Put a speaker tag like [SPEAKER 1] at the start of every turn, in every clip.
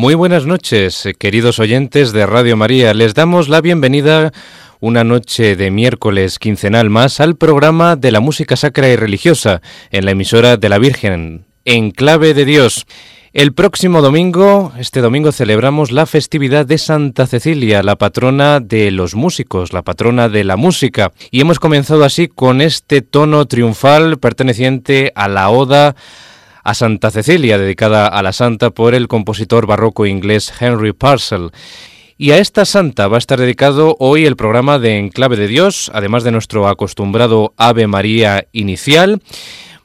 [SPEAKER 1] Muy buenas noches, queridos oyentes de Radio María. Les damos la bienvenida una noche de miércoles quincenal más al programa de la música sacra y religiosa en la emisora de la Virgen, en clave de Dios. El próximo domingo, este domingo, celebramos la festividad de Santa Cecilia, la patrona de los músicos, la patrona de la música. Y hemos comenzado así con este tono triunfal perteneciente a la Oda a Santa Cecilia, dedicada a la santa por el compositor barroco inglés Henry Purcell. Y a esta santa va a estar dedicado hoy el programa de Enclave de Dios, además de nuestro acostumbrado Ave María inicial.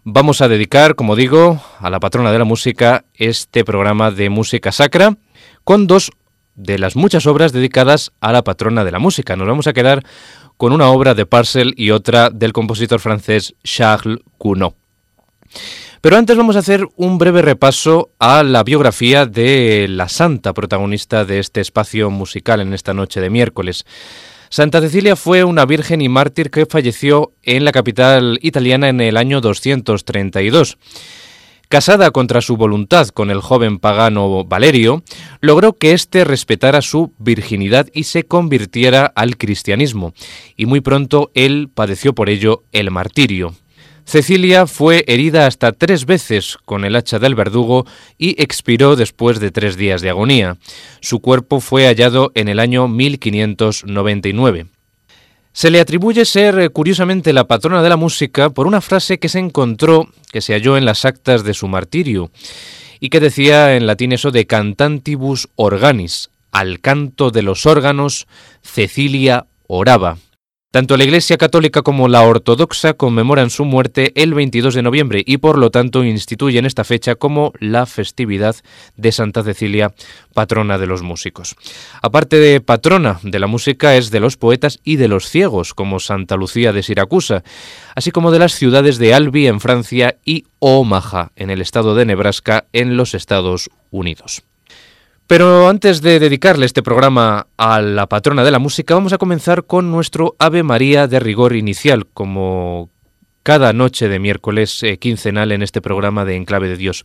[SPEAKER 1] Vamos a dedicar, como digo, a la patrona de la música este programa de música sacra con dos de las muchas obras dedicadas a la patrona de la música. Nos vamos a quedar con una obra de Purcell y otra del compositor francés Charles Gounod. Pero antes vamos a hacer un breve repaso a la biografía de la santa protagonista de este espacio musical en esta noche de miércoles. Santa Cecilia fue una virgen y mártir que falleció en la capital italiana en el año 232. Casada contra su voluntad con el joven pagano Valerio, logró que éste respetara su virginidad y se convirtiera al cristianismo, y muy pronto él padeció por ello el martirio. Cecilia fue herida hasta tres veces con el hacha del verdugo y expiró después de tres días de agonía. Su cuerpo fue hallado en el año 1599. Se le atribuye ser eh, curiosamente la patrona de la música por una frase que se encontró, que se halló en las actas de su martirio, y que decía en latín eso de cantantibus organis, al canto de los órganos, Cecilia oraba. Tanto la Iglesia Católica como la Ortodoxa conmemoran su muerte el 22 de noviembre y por lo tanto instituyen esta fecha como la festividad de Santa Cecilia, patrona de los músicos. Aparte de patrona de la música es de los poetas y de los ciegos, como Santa Lucía de Siracusa, así como de las ciudades de Albi en Francia y Omaha en el estado de Nebraska en los Estados Unidos. Pero antes de dedicarle este programa a la patrona de la música, vamos a comenzar con nuestro Ave María de rigor inicial, como cada noche de miércoles eh, quincenal en este programa de Enclave de Dios.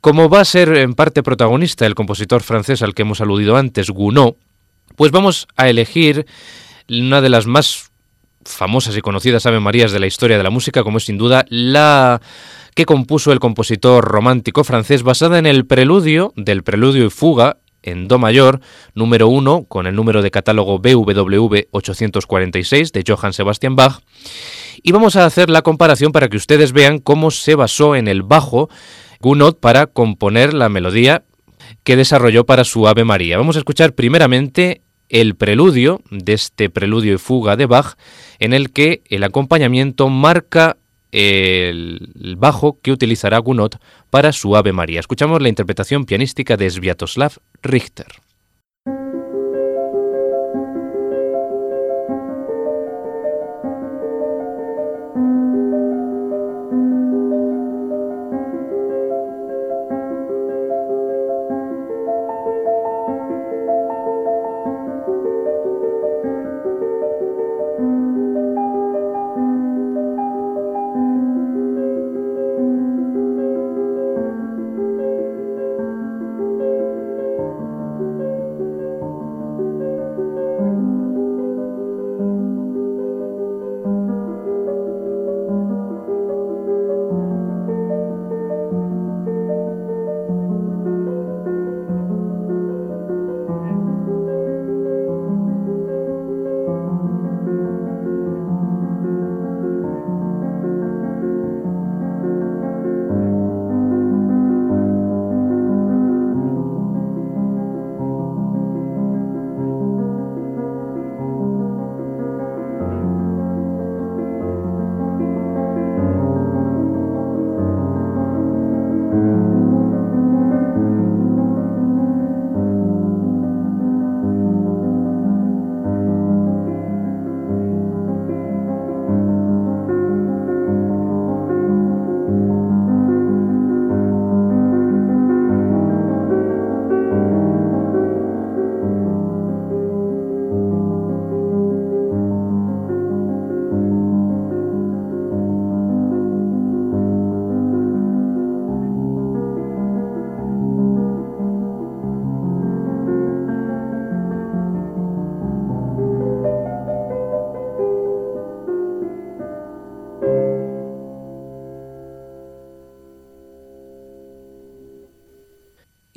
[SPEAKER 1] Como va a ser en parte protagonista el compositor francés al que hemos aludido antes, Gounod, pues vamos a elegir una de las más famosas y conocidas Ave Marías de la historia de la música, como es sin duda la que compuso el compositor romántico francés basada en el preludio del preludio y fuga en Do mayor, número 1, con el número de catálogo BWV 846 de Johann Sebastian Bach. Y vamos a hacer la comparación para que ustedes vean cómo se basó en el bajo Gounod para componer la melodía que desarrolló para su Ave María. Vamos a escuchar primeramente el preludio de este preludio y fuga de Bach, en el que el acompañamiento marca el bajo que utilizará Gounod para su Ave María. Escuchamos la interpretación pianística de Sviatoslav Richter.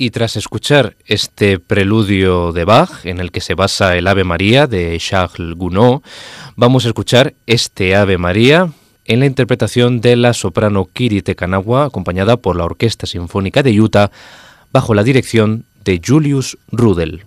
[SPEAKER 1] Y tras escuchar este preludio de Bach, en el que se basa el Ave María de Charles Gounod, vamos a escuchar este Ave María en la interpretación de la soprano Kiri Tekanawa, acompañada por la Orquesta Sinfónica de Utah, bajo la dirección de Julius Rudel.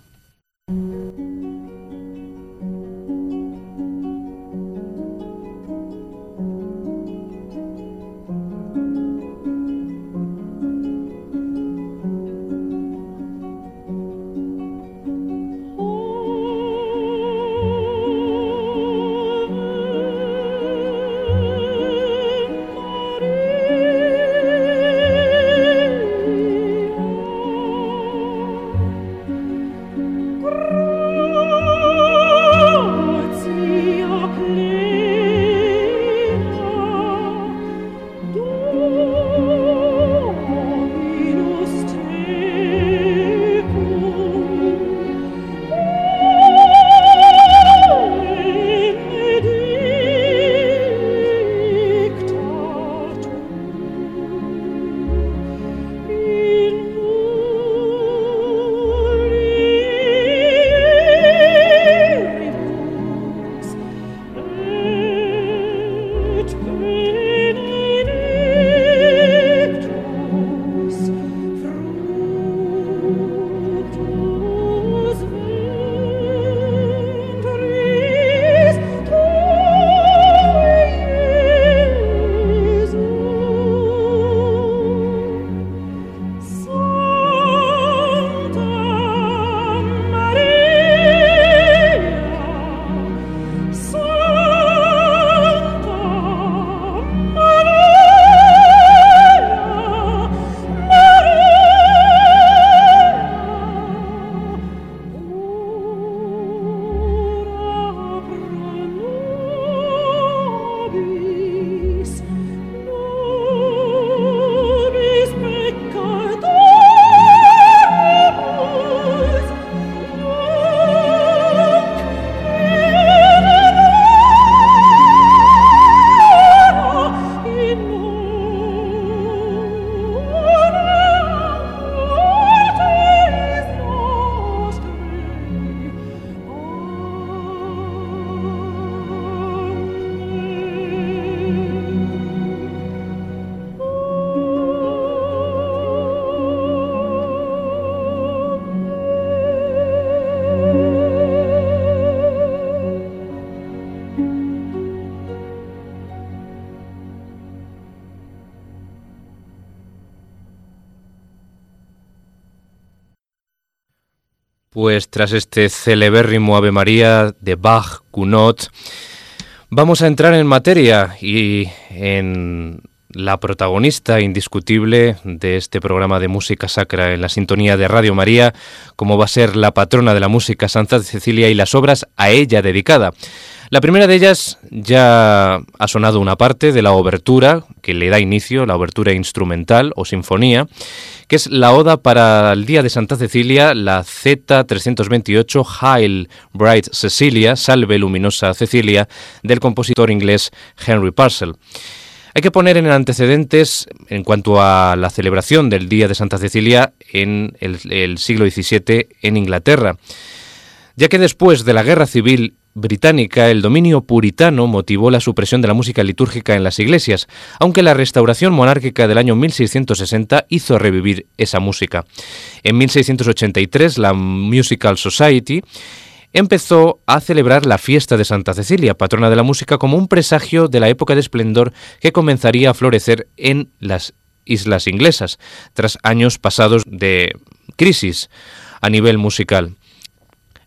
[SPEAKER 1] Pues tras este celebérrimo Ave María de Bach, Gounod, vamos a entrar en materia y en la protagonista indiscutible de este programa de música sacra en la sintonía de Radio María, como va a ser la patrona de la música Santa Cecilia y las obras a ella dedicada. La primera de ellas ya ha sonado una parte de la obertura que le da inicio, la obertura instrumental o sinfonía, que es la oda para el Día de Santa Cecilia, la Z328 Hail Bright Cecilia, Salve Luminosa Cecilia, del compositor inglés Henry Purcell. Hay que poner en antecedentes en cuanto a la celebración del Día de Santa Cecilia en el, siglo XVII en Inglaterra, ya que después de la Guerra Civil británica, el dominio puritano motivó la supresión de la música litúrgica en las iglesias, aunque la restauración monárquica del año 1660 hizo revivir esa música. En 1683, la Musical Society empezó a celebrar la fiesta de Santa Cecilia, patrona de la música, como un presagio de la época de esplendor que comenzaría a florecer en las islas inglesas, tras años pasados de crisis a nivel musical.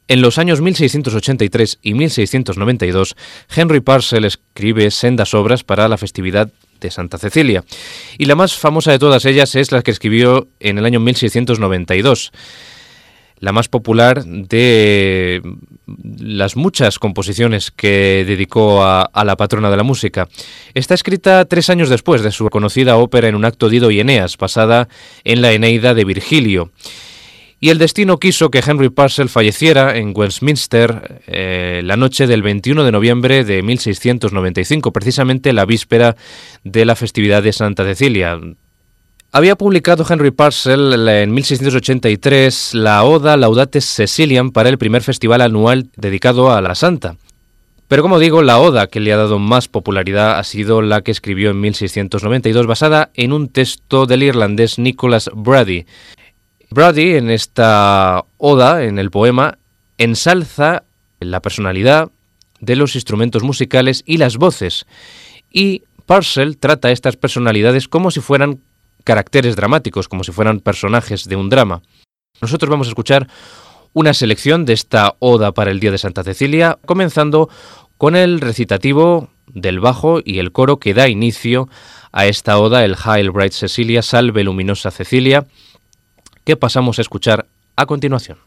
[SPEAKER 1] En los años 1683 y 1692, Henry Purcell escribe sendas obras para la festividad de Santa Cecilia, y la más famosa de todas ellas es la que escribió en el año 1692 la más popular de las muchas composiciones que dedicó a, la patrona de la música. Está escrita tres años después de su conocida ópera en un acto Dido y Eneas, basada en la Eneida de Virgilio. Y el destino quiso que Henry Purcell falleciera en Westminster eh, la noche del 21 de noviembre de 1695, precisamente la víspera de la festividad de Santa Cecilia, había publicado Henry Purcell en 1683 la Oda Laudates Ceciliam para el primer festival anual dedicado a la Santa. Pero como digo, la oda que le ha dado más popularidad ha sido la que escribió en 1692 basada en un texto del irlandés Nicholas Brady. Brady en esta oda, en el poema, ensalza la personalidad de los instrumentos musicales y las voces, y Purcell trata estas personalidades como si fueran caracteres dramáticos, como si fueran personajes de un drama. Nosotros vamos a escuchar una selección de esta oda para el Día de Santa Cecilia, comenzando con el recitativo del bajo y el coro que da inicio a esta oda, el Hail Bright Cecilia, Salve Luminosa Cecilia, que pasamos a escuchar a continuación.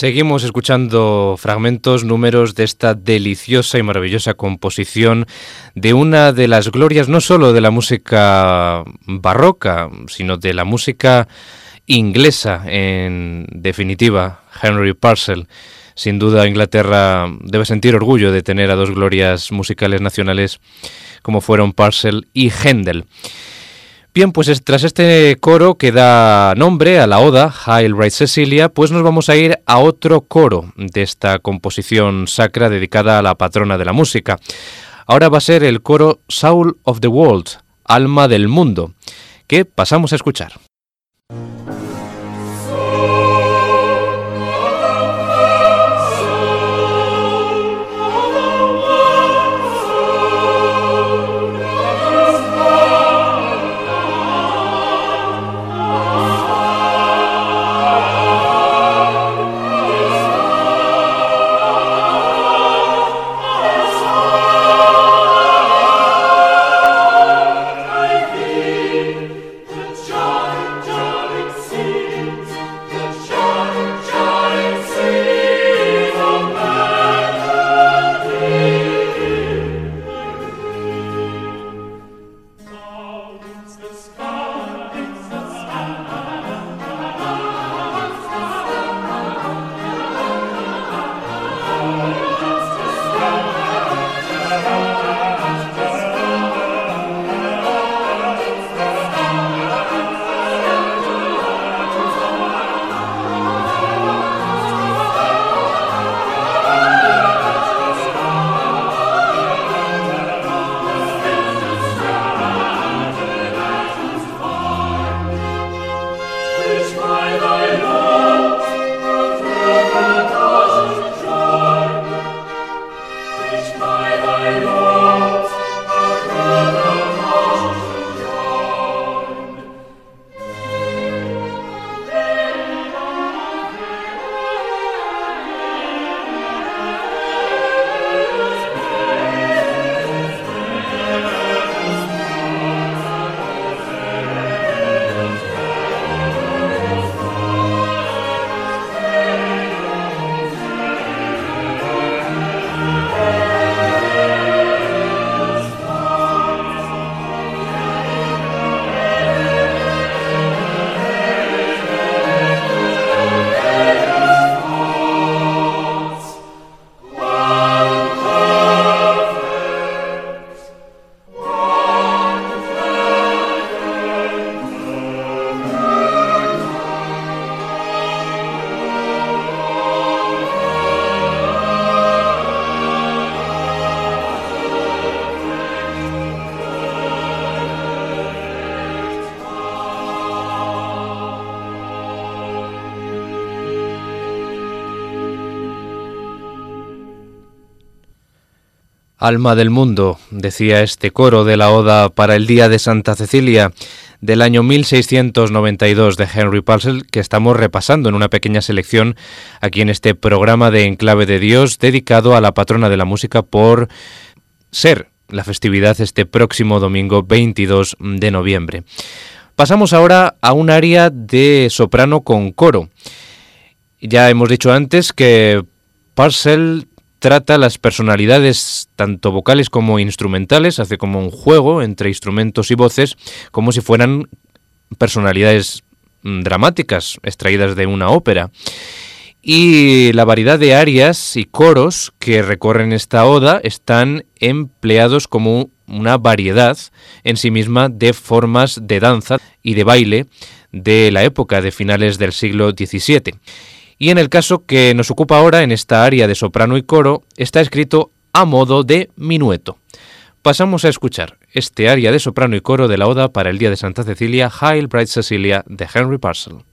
[SPEAKER 1] Seguimos escuchando fragmentos, números de esta deliciosa y maravillosa composición de una de las glorias no solo de la música barroca, sino de la música inglesa en definitiva, Henry Purcell. Sin duda Inglaterra debe sentir orgullo de tener a dos glorias musicales nacionales como fueron Purcell y Händel. Bien, pues tras este coro que da nombre a la oda Hail Right Cecilia, pues nos vamos a ir a otro coro de esta composición sacra dedicada a la patrona de la música. Ahora va a ser el coro Soul of the World, Alma del Mundo, que pasamos a escuchar. Alma del mundo, decía este coro de la Oda para el Día de Santa Cecilia del año 1692 de Henry Purcell que estamos repasando en una pequeña selección aquí en este programa de Enclave de Dios dedicado a la patrona de la música por ser la festividad este próximo domingo 22 de noviembre. Pasamos ahora a un área de soprano con coro. Ya hemos dicho antes que Purcell trata las personalidades tanto vocales como instrumentales, hace como un juego entre instrumentos y voces, como si fueran personalidades mm, dramáticas extraídas de una ópera. Y la variedad de arias y coros que recorren esta oda están empleados como una variedad en sí misma de formas de danza y de baile de la época de finales del siglo XVII y en el caso que nos ocupa ahora en esta área de soprano y coro está escrito a modo de minueto. Pasamos a escuchar este área de soprano y coro de la Oda para el Día de Santa Cecilia, Hail Bright Cecilia de Henry Purcell.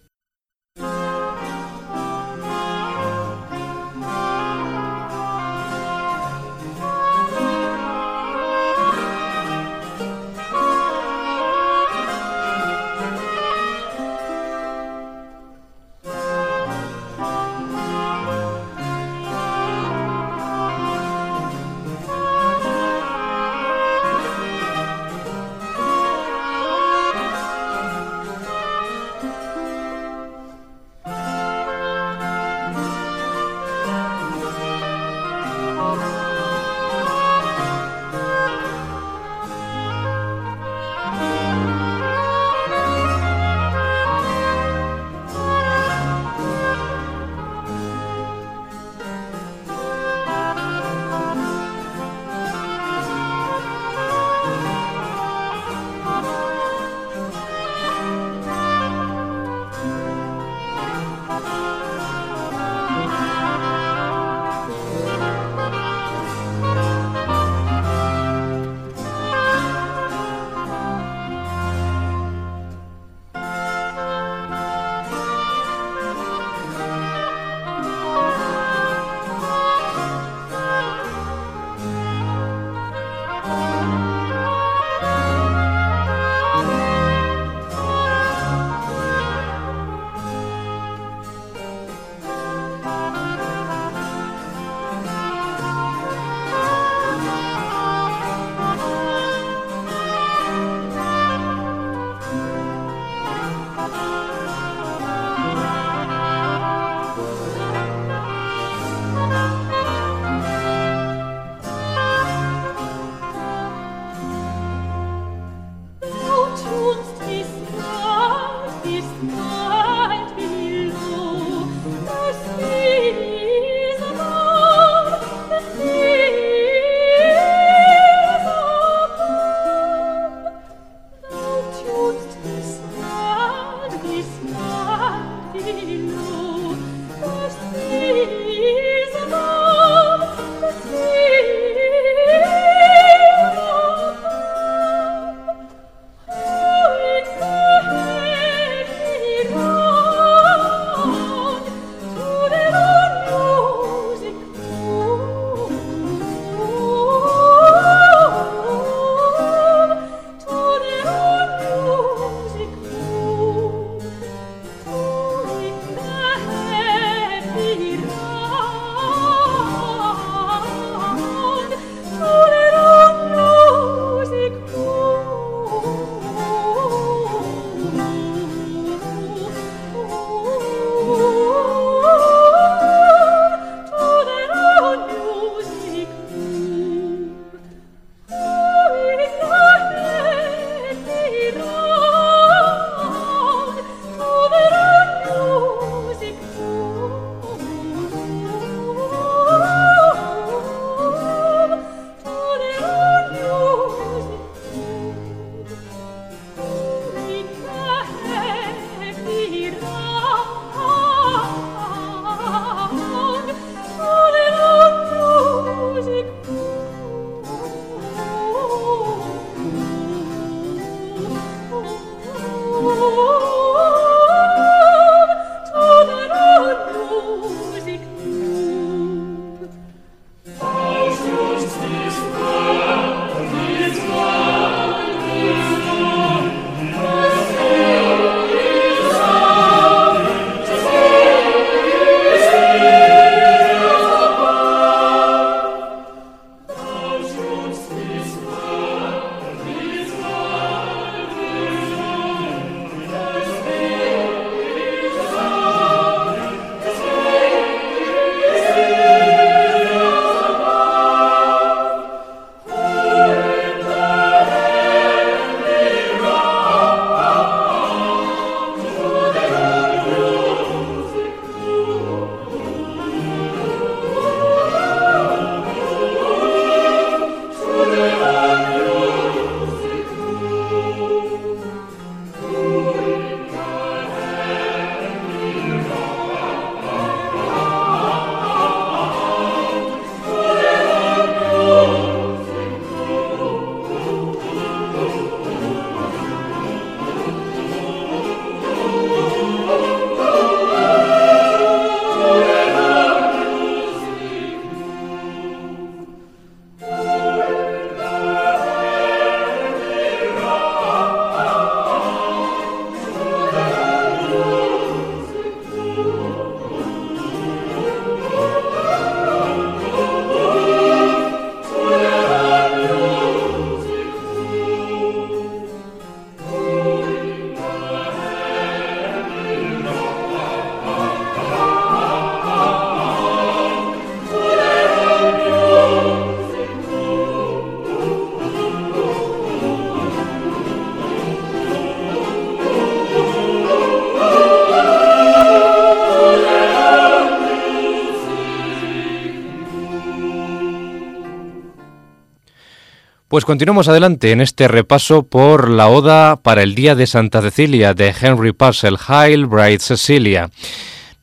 [SPEAKER 2] Pues continuamos adelante en este repaso por la Oda para el Día de Santa Cecilia de Henry Purcell, Hail Bright Cecilia,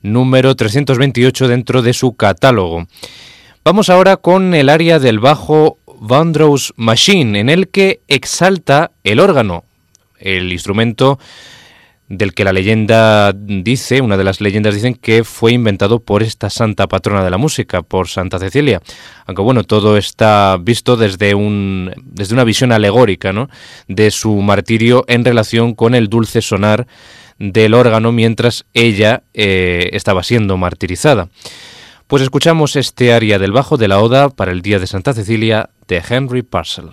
[SPEAKER 2] número 328 dentro de su catálogo. Vamos ahora con el área del bajo Vandross Machine, en el que exalta el órgano, el instrumento del que la leyenda dice, una de las leyendas dicen que fue inventado por esta santa patrona de la música, por Santa Cecilia. Aunque bueno, todo está visto desde, un, desde una visión alegórica ¿no? de su martirio en relación con el dulce sonar del órgano mientras ella eh, estaba siendo martirizada. Pues escuchamos este aria del bajo de la Oda para el Día de Santa Cecilia de Henry Purcell.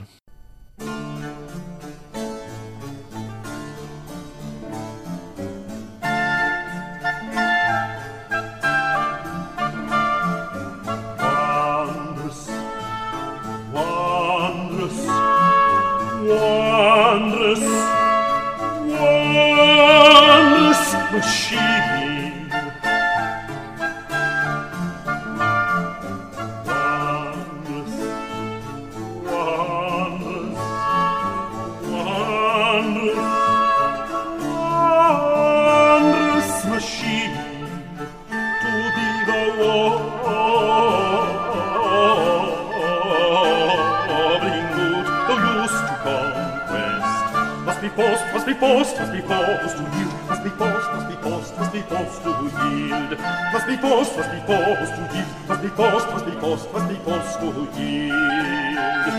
[SPEAKER 2] post, must be post to yield, must be post, was be post, was be post to yield, was be post, was be post to yield, was be post, was be post, must be post to yield.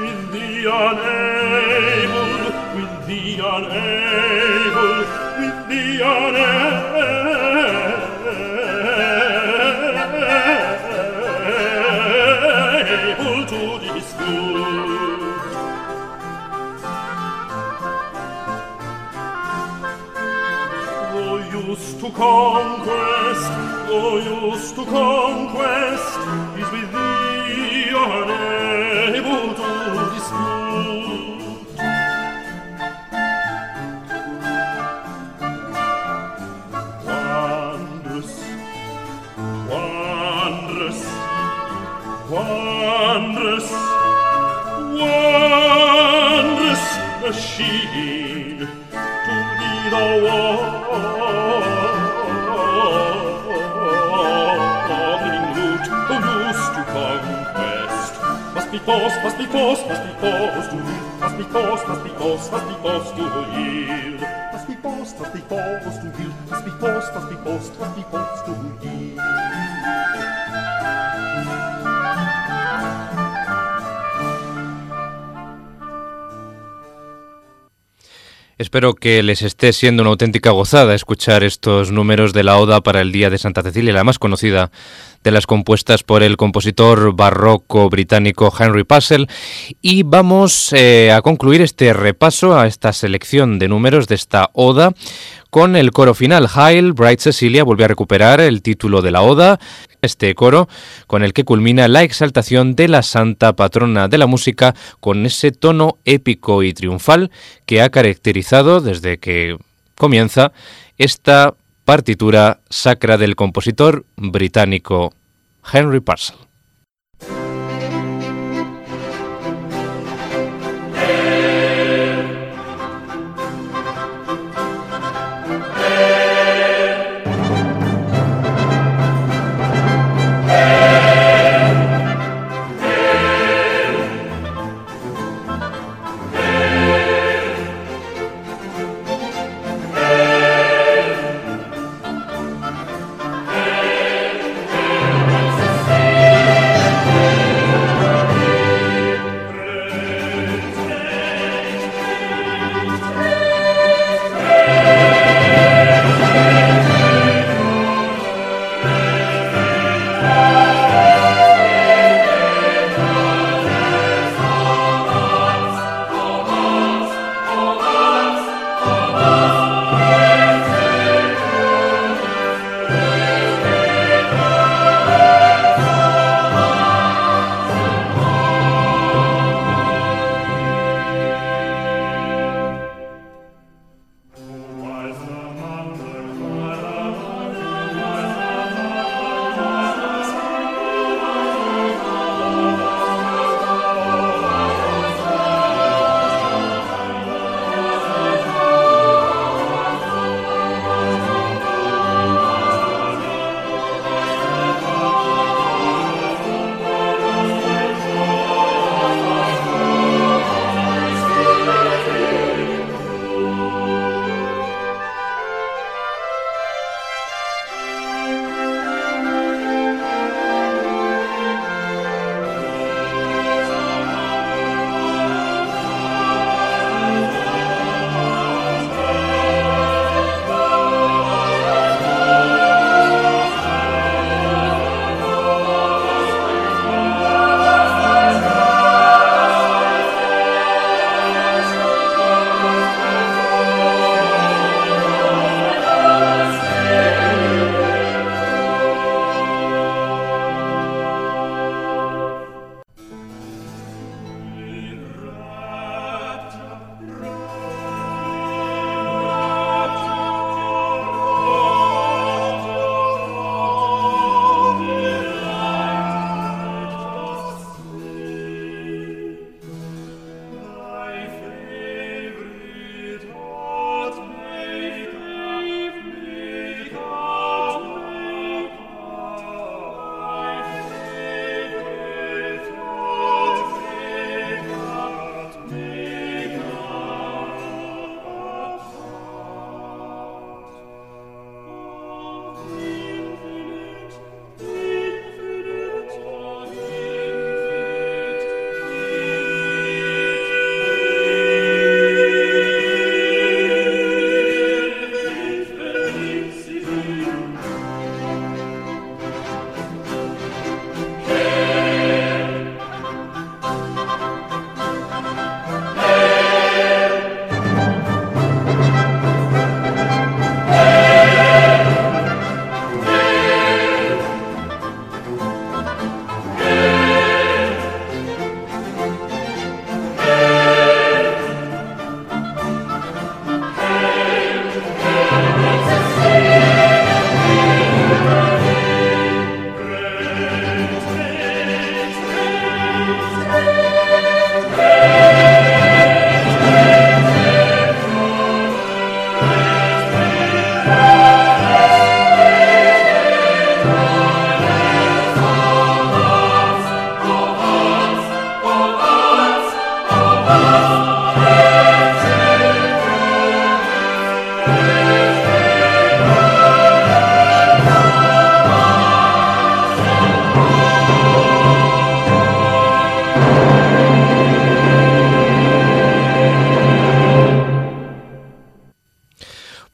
[SPEAKER 2] With the unable, with the unable, with the unable. conquest, glorious to conquest, is with thee unable to dispute. Wondrous, wondrous, wondrous, wondrous, the sheep because, just was just because was live, just du just Was just because was live, just du just Was to live, was because, just was just because du live.
[SPEAKER 1] Espero que les esté siendo una auténtica gozada escuchar estos números de la Oda para el Día de Santa Cecilia, la más conocida de las compuestas por el compositor barroco británico Henry Purcell. Y vamos eh, a concluir este repaso a esta selección de números de esta Oda con el coro final. Hail, Bright Cecilia volvió a recuperar el título de la Oda este coro con el que culmina la exaltación de la santa patrona de la música con ese tono épico y triunfal que ha caracterizado desde que comienza esta partitura sacra del compositor británico Henry Purcell.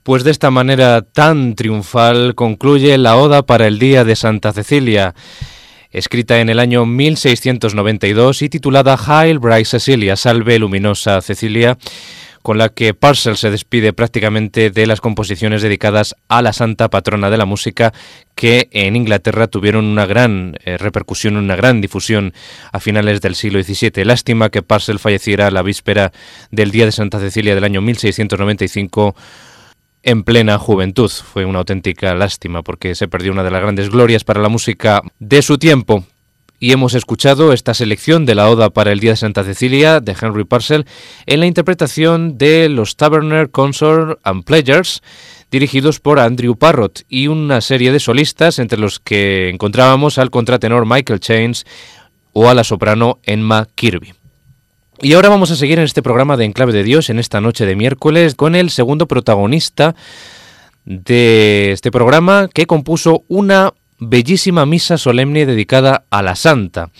[SPEAKER 1] Pues de esta manera tan triunfal concluye la Oda para el Día de Santa Cecilia, escrita en el año 1692 y titulada Hail Bright Cecilia, Salve Luminosa Cecilia, con la que Parcel se despide prácticamente de las composiciones dedicadas a la santa patrona de la música que en Inglaterra tuvieron una gran eh, repercusión, una gran difusión a finales del siglo XVII. Lástima que Parcel falleciera la víspera del Día de Santa Cecilia del año 1695 en plena juventud. Fue una auténtica lástima porque se perdió una de las grandes glorias para la música de su tiempo. Y hemos escuchado esta selección de la Oda para el Día de Santa Cecilia de Henry Purcell en la interpretación de los Taverner Consort and Pledgers dirigidos por Andrew Parrott y una serie de solistas entre los que encontrábamos al contratenor Michael Chains o a la soprano Emma Kirby. Y ahora vamos a seguir en este programa de Enclave de Dios en esta noche de miércoles con el segundo protagonista de este programa que compuso una bellísima misa solemne dedicada a la Santa.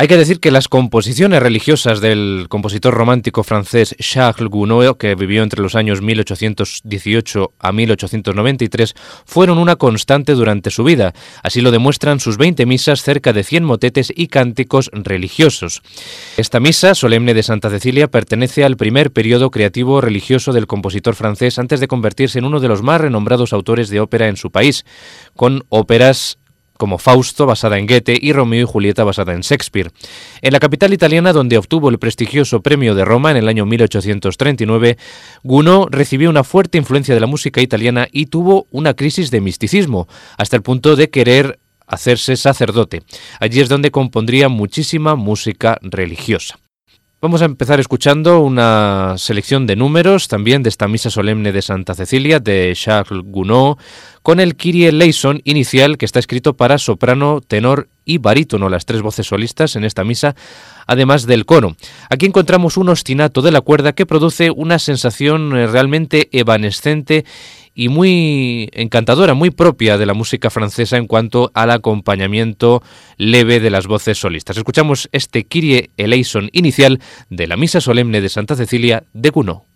[SPEAKER 1] Hay que decir que las composiciones religiosas del compositor romántico francés Charles Gounod, que vivió entre los años 1818 a 1893, fueron una constante durante su vida. Así lo demuestran sus 20 misas, cerca de 100 motetes y cánticos religiosos. Esta misa, solemne de Santa Cecilia, pertenece al primer periodo creativo religioso del compositor francés antes de convertirse en uno de los más renombrados autores de ópera en su país, con óperas como Fausto, basada en Goethe, y Romeo y Julieta, basada en Shakespeare. En la capital italiana, donde obtuvo el prestigioso premio de Roma en el año 1839, Gounod recibió una fuerte influencia de la música italiana y tuvo una crisis de misticismo, hasta el punto de querer hacerse sacerdote. Allí es donde compondría muchísima música religiosa. Vamos a empezar escuchando una selección de números también de esta misa solemne de Santa Cecilia de Charles Gounod con el Kyrie eleison inicial que está escrito para soprano, tenor y barítono, las tres voces solistas en esta misa, además del coro. Aquí encontramos un ostinato de la cuerda que produce una sensación eh, realmente evanescente y muy encantadora, muy propia de la música francesa en cuanto al acompañamiento leve de las voces solistas. Escuchamos este Kyrie eleison inicial de la Misa Solemne de Santa Cecilia de Gounod.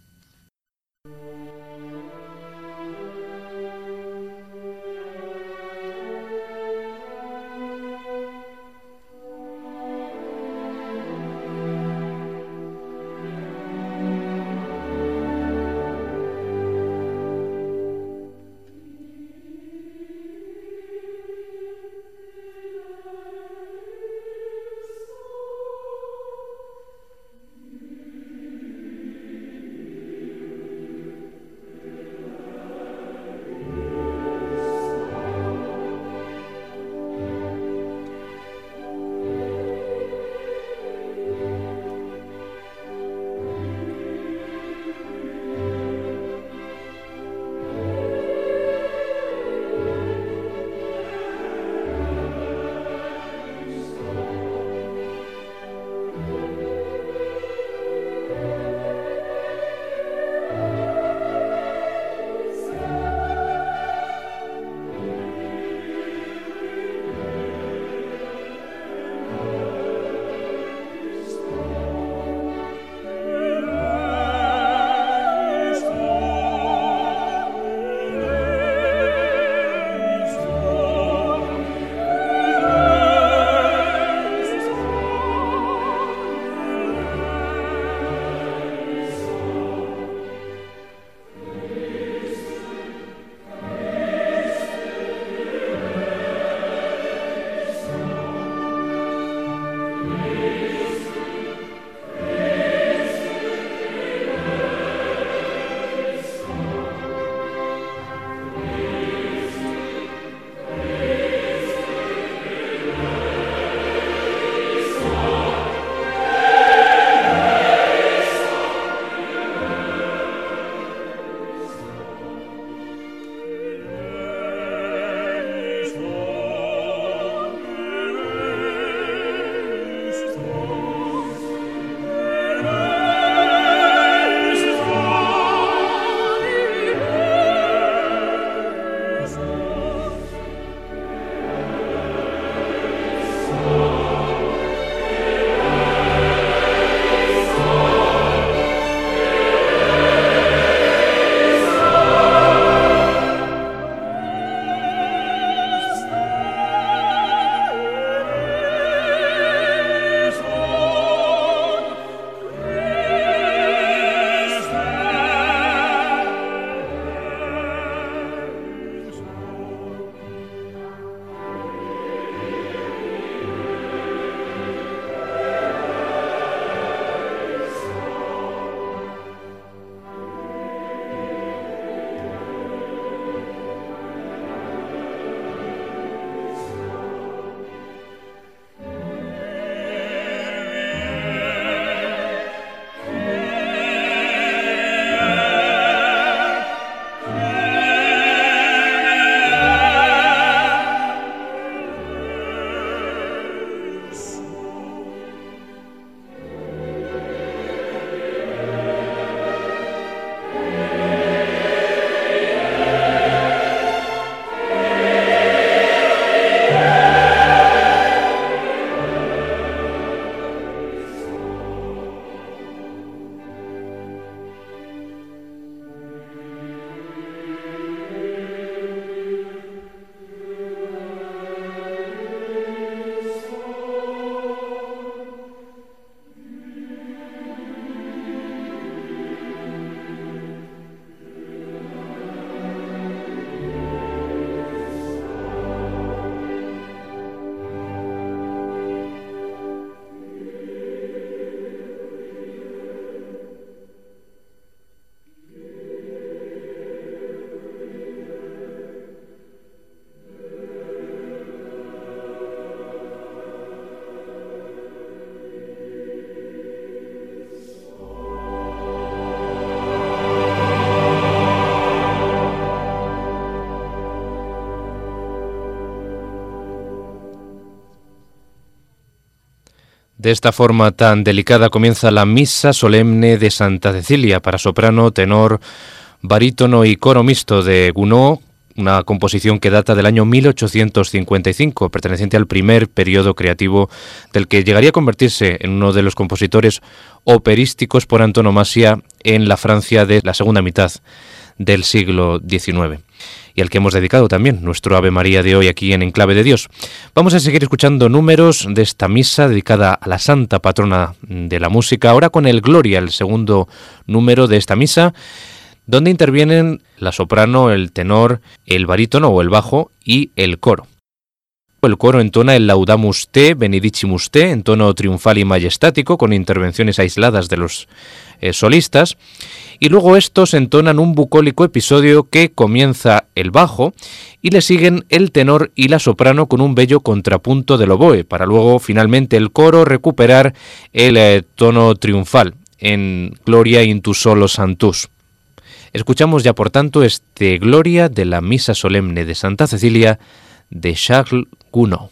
[SPEAKER 1] De esta forma tan delicada comienza la Misa Solemne de Santa Cecilia para soprano, tenor, barítono y coro mixto de Gounod, una composición que data del año 1855, perteneciente al primer periodo creativo del que llegaría a convertirse en uno de los compositores operísticos por antonomasia en la Francia de la segunda mitad del siglo XIX y al que hemos dedicado también nuestro Ave María de hoy aquí en Enclave de Dios. Vamos a seguir escuchando números de esta misa dedicada a la Santa Patrona de la Música, ahora con el Gloria, el segundo número de esta misa, donde intervienen la soprano, el tenor, el barítono o el bajo y el coro. El coro entona el Laudamus Te, Benedicimus Te, en tono triunfal y majestático, con intervenciones aisladas de los eh, solistas, y luego estos entonan un bucólico episodio que comienza el bajo y le siguen el tenor y la soprano con un bello contrapunto del oboe, para luego finalmente el coro recuperar el eh, tono triunfal en Gloria in tu solo santus. Escuchamos ya por tanto este Gloria de la Misa Solemne de Santa Cecilia de Charles Gounod.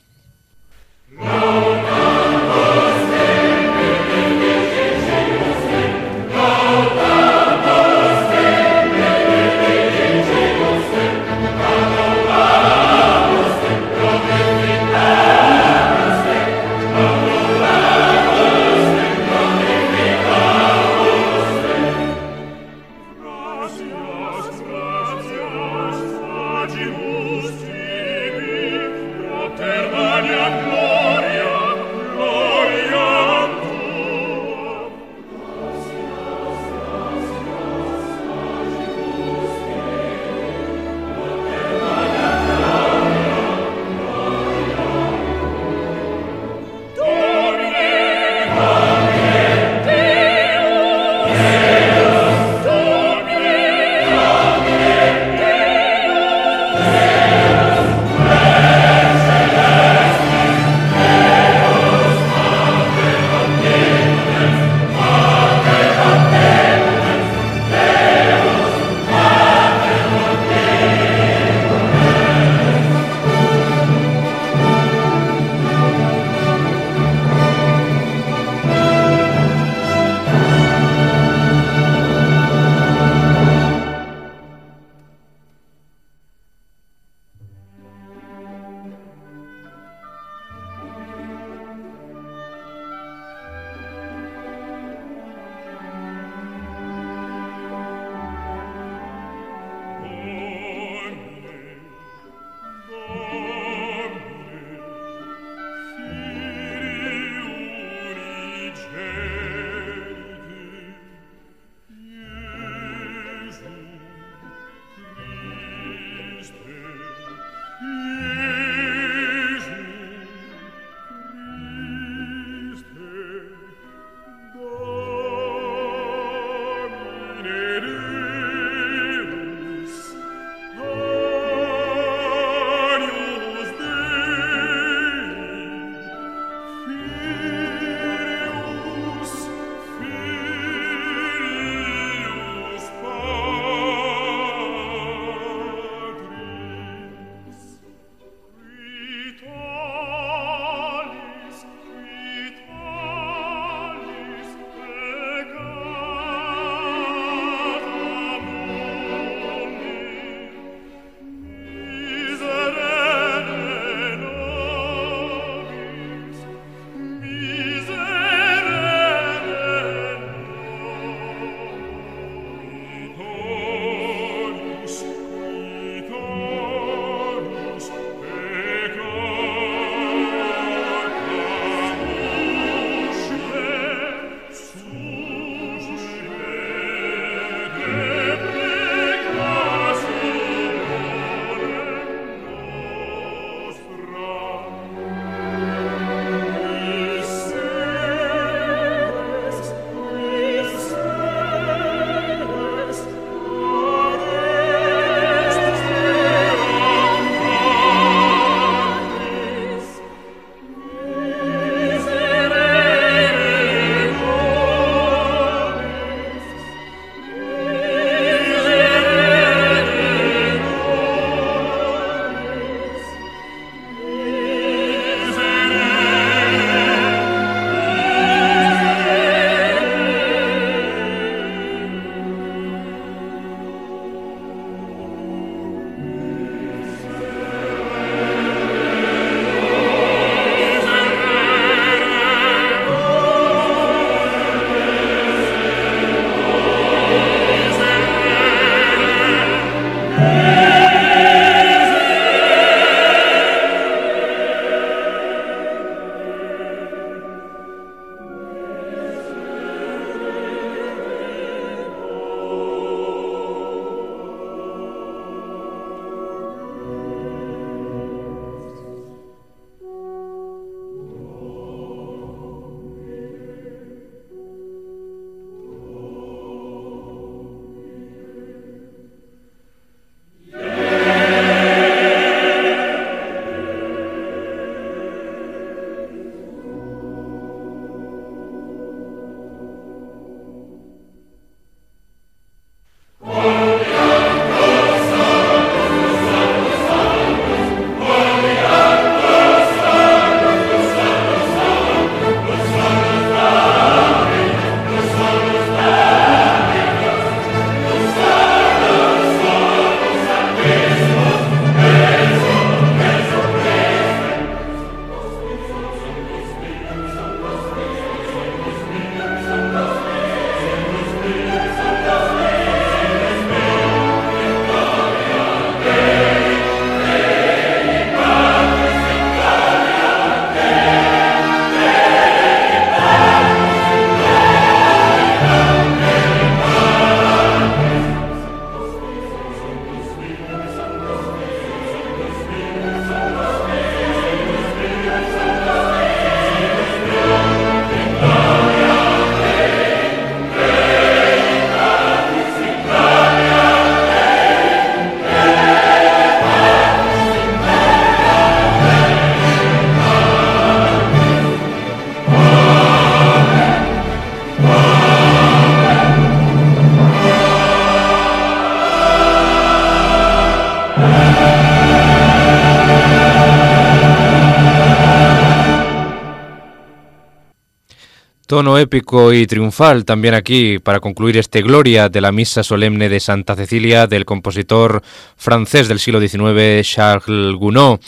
[SPEAKER 1] Épico y triunfal también aquí para concluir este Gloria de la Misa Solemne de Santa Cecilia del compositor francés del siglo XIX Charles Gounod.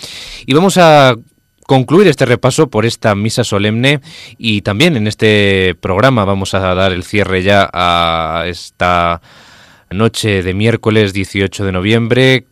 [SPEAKER 1] Y vamos a concluir este repaso por esta misa solemne y también en este programa vamos a dar el cierre ya a esta noche de miércoles 18 de noviembre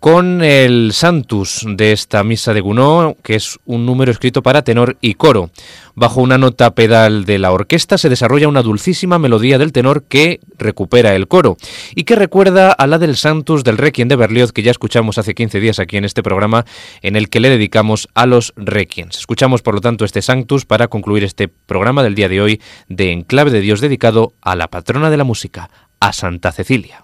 [SPEAKER 1] con el Santus de esta misa de Gounod, que es un número escrito para tenor y coro. Bajo una nota pedal de la orquesta se desarrolla una dulcísima melodía del tenor que recupera el coro y que recuerda a la del Santus del Requiem de Berlioz que ya escuchamos hace 15 días aquí en este programa en el que le dedicamos a los Requiems. Escuchamos por lo tanto este Sanctus para concluir este programa del día de hoy de Enclave de Dios dedicado a la patrona de la música, a Santa Cecilia.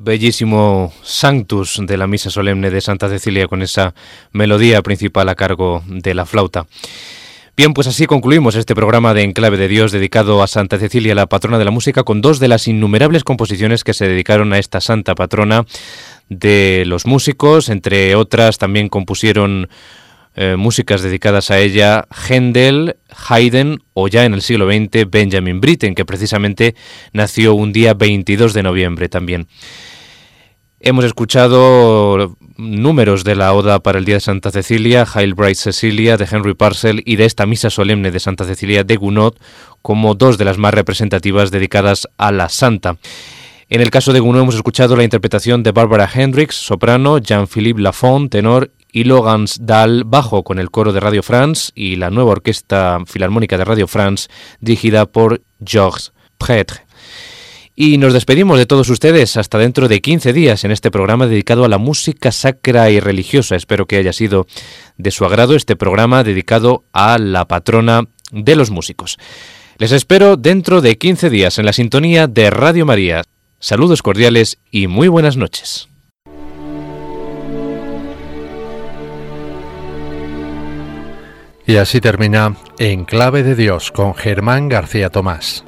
[SPEAKER 1] Bellísimo Sanctus de la Misa Solemne de Santa Cecilia con esa melodía principal a cargo de la flauta. Bien, pues así concluimos este programa de Enclave de Dios dedicado a Santa Cecilia, la patrona de la música, con dos de las innumerables composiciones que se dedicaron a esta santa patrona de los músicos. Entre otras, también compusieron eh, músicas dedicadas a ella Händel, Haydn o ya en el siglo XX Benjamin Britten, que precisamente nació un día 22 de noviembre también. Hemos escuchado números de la Oda para el Día de Santa Cecilia, Hail Bright Cecilia de Henry Parcel y de esta Misa Solemne de Santa Cecilia de Gounod como dos de las más representativas dedicadas a la Santa. En el caso de Gounod hemos escuchado la interpretación de Barbara Hendricks, soprano, Jean-Philippe Lafont, tenor y Logans Dahl, bajo con el coro de Radio France y la nueva orquesta filarmónica de Radio France dirigida por Georges Prêtre. Y nos despedimos de todos ustedes hasta dentro de 15 días en este programa dedicado a la música sacra y religiosa. Espero que haya sido de su agrado este programa dedicado a la patrona de los músicos. Les espero dentro de 15 días en la sintonía de Radio María. Saludos cordiales y muy buenas noches.
[SPEAKER 3] Y así termina En Clave de Dios con Germán García Tomás.